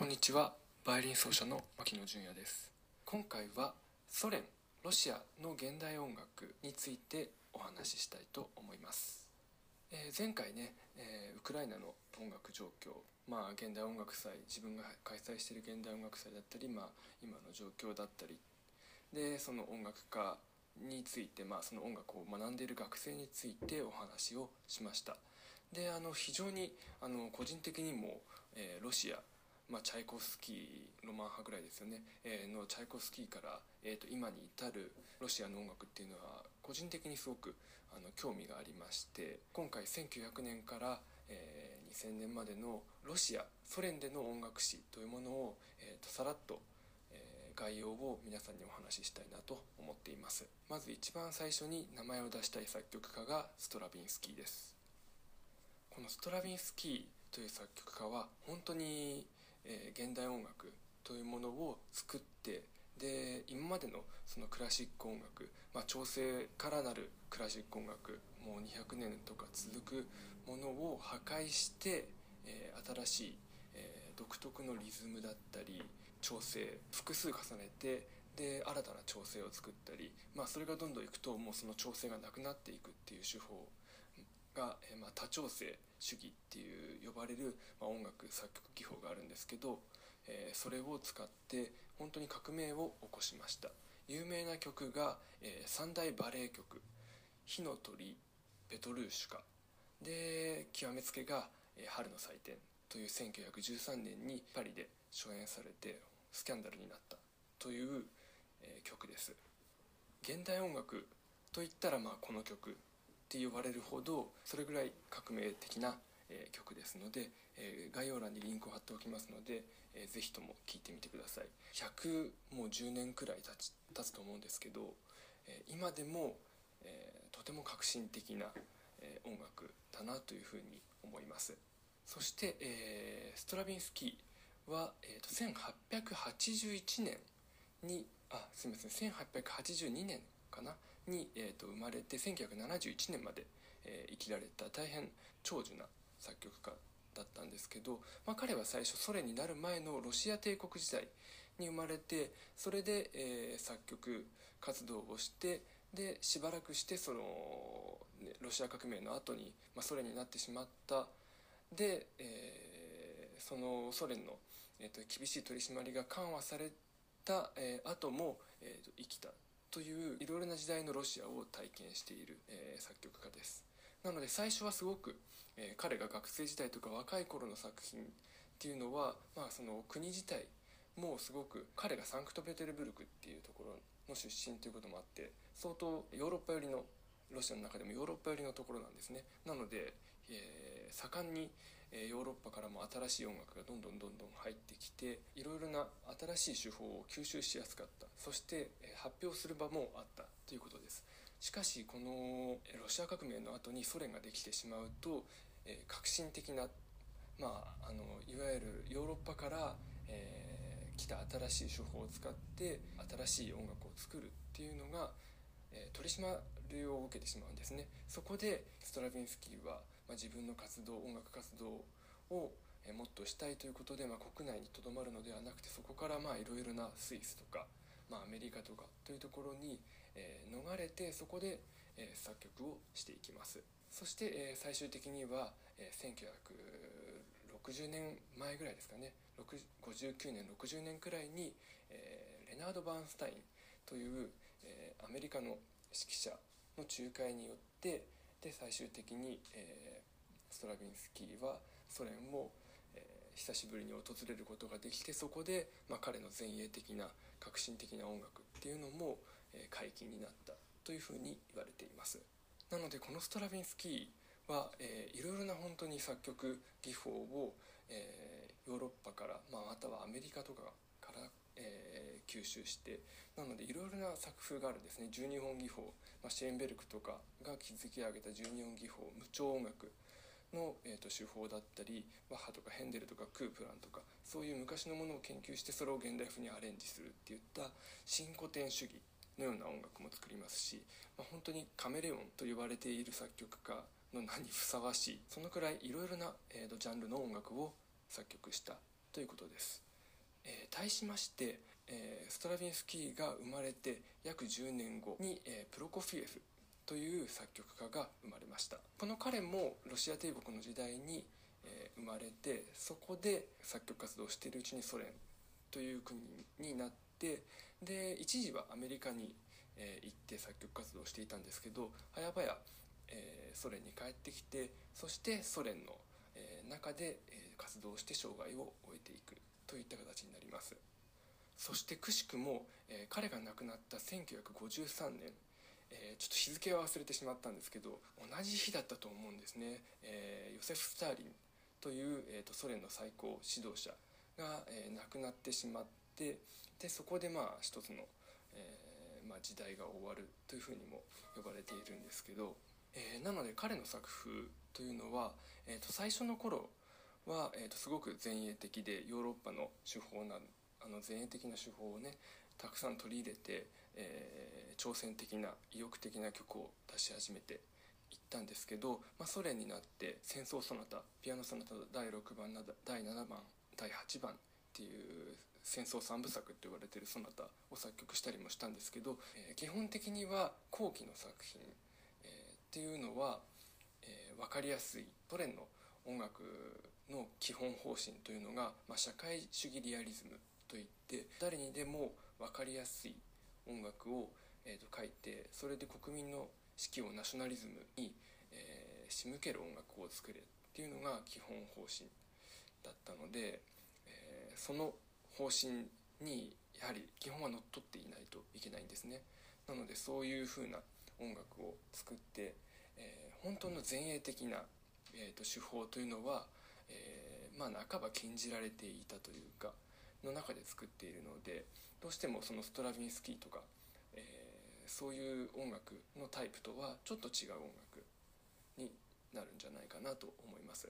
こんにちは。バイオリン奏者の牧野純也です。今回はソ連ロシアの現代音楽についてお話ししたいと思います、えー、前回ね、えー、ウクライナの音楽状況まあ現代音楽祭自分が開催している現代音楽祭だったり、まあ、今の状況だったりでその音楽家について、まあ、その音楽を学んでいる学生についてお話をしました。であの非常にあの個人的にも、えー、ロシアまあ、チャイコフスキーロマン派ぐらいですよね、えー、のチャイコフスキーから、えー、と今に至るロシアの音楽っていうのは個人的にすごくあの興味がありまして今回1900年から、えー、2000年までのロシアソ連での音楽史というものを、えー、とさらっと、えー、概要を皆さんにお話ししたいなと思っています。まず一番最初に名前を出したい作曲家がストラビンスキーです。このストラビンスキーという作曲家は本当にえー、現代音楽というものを作ってで今までのそのクラシック音楽、まあ、調整からなるクラシック音楽もう200年とか続くものを破壊して、えー、新しい、えー、独特のリズムだったり調整複数重ねてで新たな調整を作ったり、まあ、それがどんどんいくともうその調整がなくなっていくっていう手法が、えまあ、多調性主義っていう呼ばれる、まあ、音楽作曲技法があるんですけど、えー、それを使って本当に革命を起こしました。有名な曲が、えー、三大バレエ曲「火の鳥」「ペトルーシュカ」で極めつけが、えー「春の祭典」という1913年にパリで初演されてスキャンダルになった。という、えー、曲です。現代音楽といったらまあこの曲。って言われるほどそれぐらい革命的な、え、曲ですので、え、概要欄にリンクを貼っておきますので、えー、ぜひとも聴いてみてください。100もう10年くらい経ち経つと思うんですけど、え、今でも、え、とても革新的な、え、音楽だなというふうに思います。そして、え、ストラビンスキーは、えーと、1881年にあすみません1882年かなに、えーと、生まれて1971年まで、えー、生きられた大変長寿な作曲家だったんですけど、まあ、彼は最初ソ連になる前のロシア帝国時代に生まれてそれで、えー、作曲活動をしてでしばらくしてその、ね、ロシア革命の後に、まあ、ソ連になってしまった。で、えー、そのソ連の、えーと、厳しい取り締まりが緩和された、えー、後も、えーと生きた。といういろいろな時代のロシアを体験している、えー、作曲家です。なので最初はすごく、えー、彼が学生時代とか若い頃の作品っていうのは、まあ、その国自体もすごく彼がサンクトペテルブルクっていうところの出身ということもあって相当ヨーロッパ寄りのロシアの中でもヨーロッパ寄りのところなんですね。なので、えー、盛んに、えヨーロッパからも新しい音楽がどんどんどんどん入ってきていろいろな新しい手法を吸収しやすかった。そして、え発表する場もあったということです。しかしこのロシア革命の後にソ連ができてしまうと、え革新的なまあ、あのいわゆるヨーロッパから、えー、来た新しい手法を使って新しい音楽を作るっていうのが、え、取り締まりを受けてしまうんですね。そこでストラヴィンスキーは、まあ、自分の活動音楽活動を、もっとしたいということで、まあ、国内にとどまるのではなくてそこからいろいろなスイスとか、まあ、アメリカとかというところに、え、逃れてそこで、え、作曲をしていきます。そして、え、最終的には、え、1960年前ぐらいですかね。59年60年くらいに、えー、レナード・バーンスタインという、え、アメリカの指揮者の仲介によってで最終的に、えー、ストラヴィンスキーはソ連を、えー、久しぶりに訪れることができてそこで、まあ、彼の前衛的な革新的な音楽っていうのも、えー、解禁になったというふうに言われています。なのでこのストラヴィンスキーは、えー、いろいろな本当に作曲技法を、えー、ヨーロッパから、まあ、またはアメリカとかからえー、吸収してなのでいろいろな作風があるんですね。12本技法、まあ、シェーンベルクとかが築き上げた12本技法。無調音楽の、えーと、手法だったりバッハとかヘンデルとかクープランとかそういう昔のものを研究してそれを現代風にアレンジするっていった新古典主義のような音楽も作りますし、まあ、本当にカメレオンと呼ばれている作曲家の名にふさわしいそのくらいいろいろな、えーとジャンルの音楽を作曲したということです。えー、対しまして、えー、ストラヴィンスキーが生まれて約10年後に、えー、プロコフィエフという作曲家が生まれました。この彼もロシア帝国の時代に、え、生まれてそこで作曲活動をしているうちにソ連という国になってで一時はアメリカに、え、行って作曲活動をしていたんですけど早々、え、ソ連に帰ってきてそしてソ連の、え、中で、え、活動して生涯を終えていく。といった形になります。そしてくしくも、えー、彼が亡くなった1953年えー、ちょっと日付は忘れてしまったんですけど同じ日だったと思うんですね、えー、ヨセフ・スターリンという、えーと、ソ連の最高指導者が、えー、亡くなってしまってでそこでまあ一つの、えーまあ、時代が終わるというふうにも呼ばれているんですけど、えー、なので彼の作風というのは、えーと、最初の頃は、えーとすごく前衛的でヨーロッパの手法なあの前衛的な手法をねたくさん取り入れて、えー、挑戦的な意欲的な曲を出し始めていったんですけど、まあ、ソ連になって戦争ソナタピアノソナタ第6番第7番第8番っていう戦争三部作って言われてるソナタを作曲したりもしたんですけど、えー、基本的には後期の作品、えー、っていうのは、えー、分かりやすいソ連の音楽の基本方針というのが、まあ、社会主義リアリズムといって誰にでも分かりやすい音楽を、えー、と書いてそれで国民の士気をナショナリズムに、えー、仕向ける音楽を作れっていうのが基本方針だったので、えー、その方針にやはり基本は乗っ取っていないといけないんですね。なのでそういうふうな音楽を作って、えー、本当の前衛的な、えーと、手法というのは、えー、まあ半ば禁じられていたというかの中で作っているのでどうしてもそのストラヴィンスキーとか、えー、そういう音楽のタイプとはちょっと違う音楽になるんじゃないかなと思います。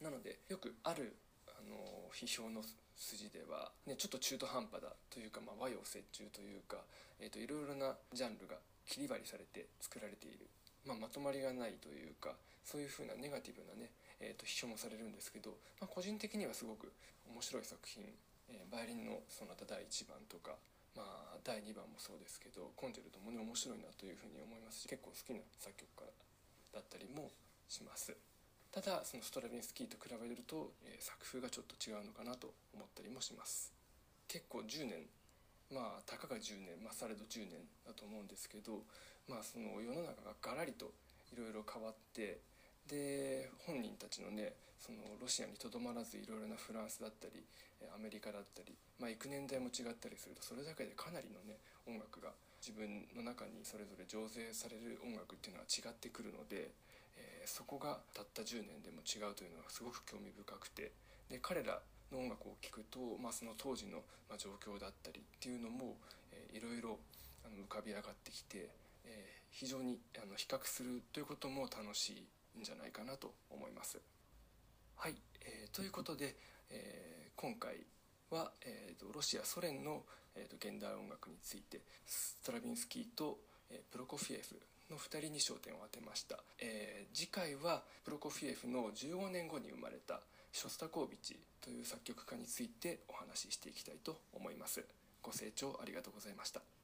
なのでよくあるあの批評の筋では、ね、ちょっと中途半端だというか、まあ、和洋折衷というか、えーと、いろいろなジャンルが切り張りされて作られている、まあ、まとまりがないというかそういうふうなネガティブなね、えーと、批評もされるんですけど、まあ、個人的にはすごく面白い作品、えー、バイオリンのその他第1番とか、まあ、第2番もそうですけどコンチェルトもね面白いなというふうに思いますし結構好きな作曲家だったりもします。ただそのストラヴィンスキーと比べると、えー、作風がちょっと違うのかなと思ったりもします。結構10年まあたかが10年、まあ、されど10年だと思うんですけど、まあ、その世の中がガラリといろいろ変わってで本人たちのねそのロシアにとどまらずいろいろなフランスだったりアメリカだったり、まあ、行く年代も違ったりするとそれだけでかなりのね音楽が自分の中にそれぞれ醸成される音楽っていうのは違ってくるので、えー、そこがたった10年でも違うというのはすごく興味深くてで彼らの音楽を聴くと、まあ、その当時の状況だったりっていうのも、いろいろ浮かび上がってきて、えー、非常にあの比較するということも楽しいんじゃないかなと思います。はい、えー、ということで、えー、今回は、えーと、ロシアソ連の、えーと、現代音楽についてストラヴィンスキーと、えー、プロコフィエフの2人に焦点を当てました、えー、次回はプロコフィエフの15年後に生まれたショスタコービチという作曲家についてお話ししていきたいと思います。ご清聴ありがとうございました。